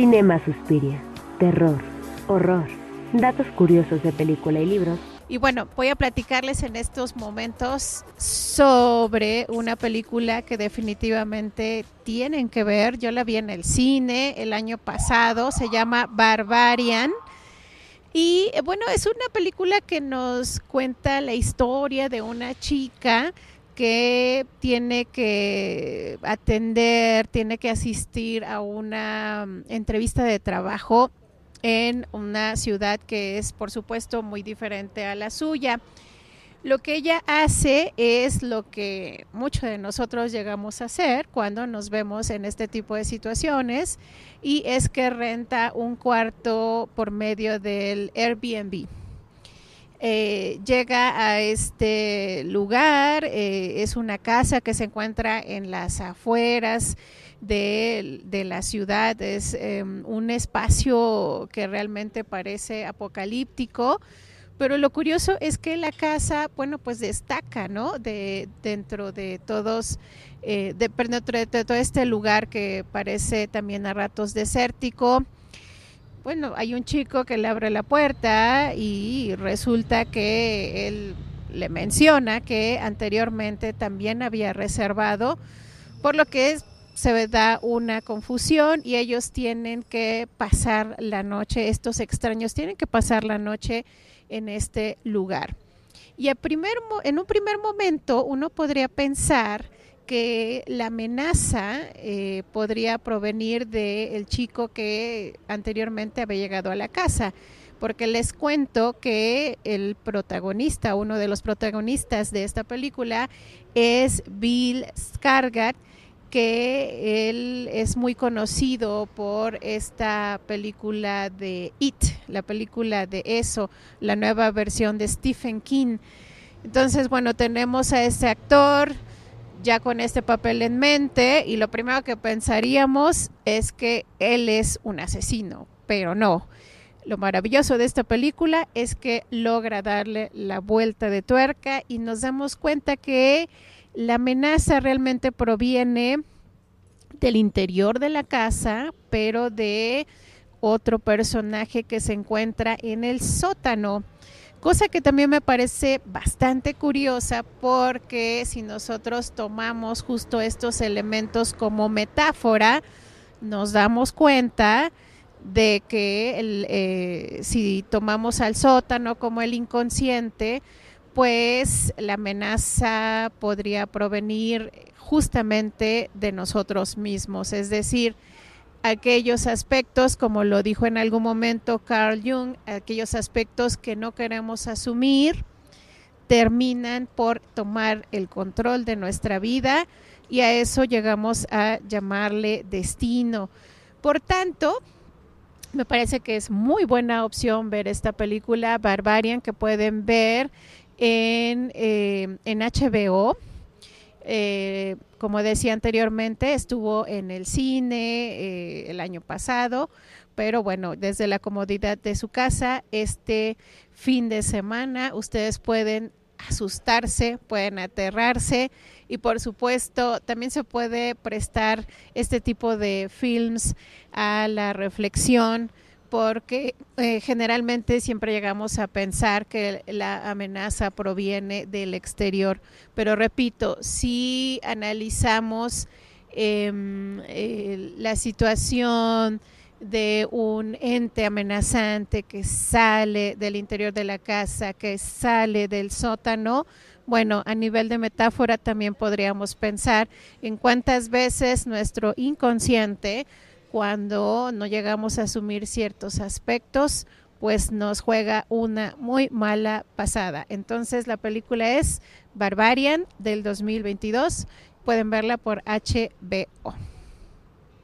Cinema Suspiria, terror, horror, datos curiosos de película y libros. Y bueno, voy a platicarles en estos momentos sobre una película que definitivamente tienen que ver. Yo la vi en el cine el año pasado, se llama Barbarian. Y eh, bueno, es una película que nos cuenta la historia de una chica que tiene que atender, tiene que asistir a una mm, entrevista de trabajo en una ciudad que es, por supuesto, muy diferente a la suya. Lo que ella hace es lo que muchos de nosotros llegamos a hacer cuando nos vemos en este tipo de situaciones y es que renta un cuarto por medio del Airbnb. Eh, llega a este lugar, eh, es una casa que se encuentra en las afueras de, la ciudad, es em, un espacio que realmente parece apocalíptico, pero lo curioso es que la casa, bueno, pues destaca, ¿no? De, dentro de todos, eh, de, dentro de todo este lugar que parece también a ratos desértico bueno, hay un chico que le abre la puerta y resulta que él le menciona que anteriormente también había reservado, por lo que se da una confusión y ellos tienen que pasar la noche, estos extraños tienen que pasar la noche en este lugar. Y en un primer momento uno podría pensar que la amenaza eh, podría provenir del chico que anteriormente había llegado a la casa, porque les cuento que el protagonista, uno de los protagonistas de esta película, es Bill Skarsgård, que él es muy conocido por esta película de It, la película de eso, la nueva versión de Stephen King. Entonces, bueno, tenemos a este actor, ya con este papel en mente y lo primero que pensaríamos es que él es un asesino, pero no. Lo maravilloso de esta película es que logra darle la vuelta de tuerca y nos damos cuenta que la amenaza realmente proviene del interior de la casa, pero de otro personaje que se encuentra en el sótano cosa que también me parece bastante curiosa porque si nosotros tomamos justo estos elementos como metáfora, nos damos cuenta de que eh, si tomamos al sótano como el inconsciente, pues la amenaza podría provenir justamente de nosotros mismos, es decir, aquellos aspectos, como lo dijo en algún momento Carl Jung, aquellos aspectos que no queremos asumir, terminan por tomar el control de nuestra vida y a eso llegamos a llamarle destino. Por tanto, me parece que es muy buena opción ver esta película Barbarian que pueden ver en, eh, en HBO eh, como decía anteriormente, estuvo en el cine eh, el año pasado, pero bueno, desde la comodidad de su casa, este fin de semana ustedes pueden asustarse, pueden aterrarse y por supuesto también se puede prestar este tipo de films a la reflexión, porque eh, generalmente siempre llegamos a pensar que la amenaza proviene del exterior. Pero repito, si analizamos em, la situación de un ente amenazante que sale del interior de la casa, que sale del sótano, bueno, a nivel de metáfora también podríamos pensar en cuántas veces nuestro inconsciente cuando no llegamos a asumir ciertos aspectos, pues nos juega una muy mala pasada. Entonces la película es Barbarian del 2022. Pueden verla por HBO.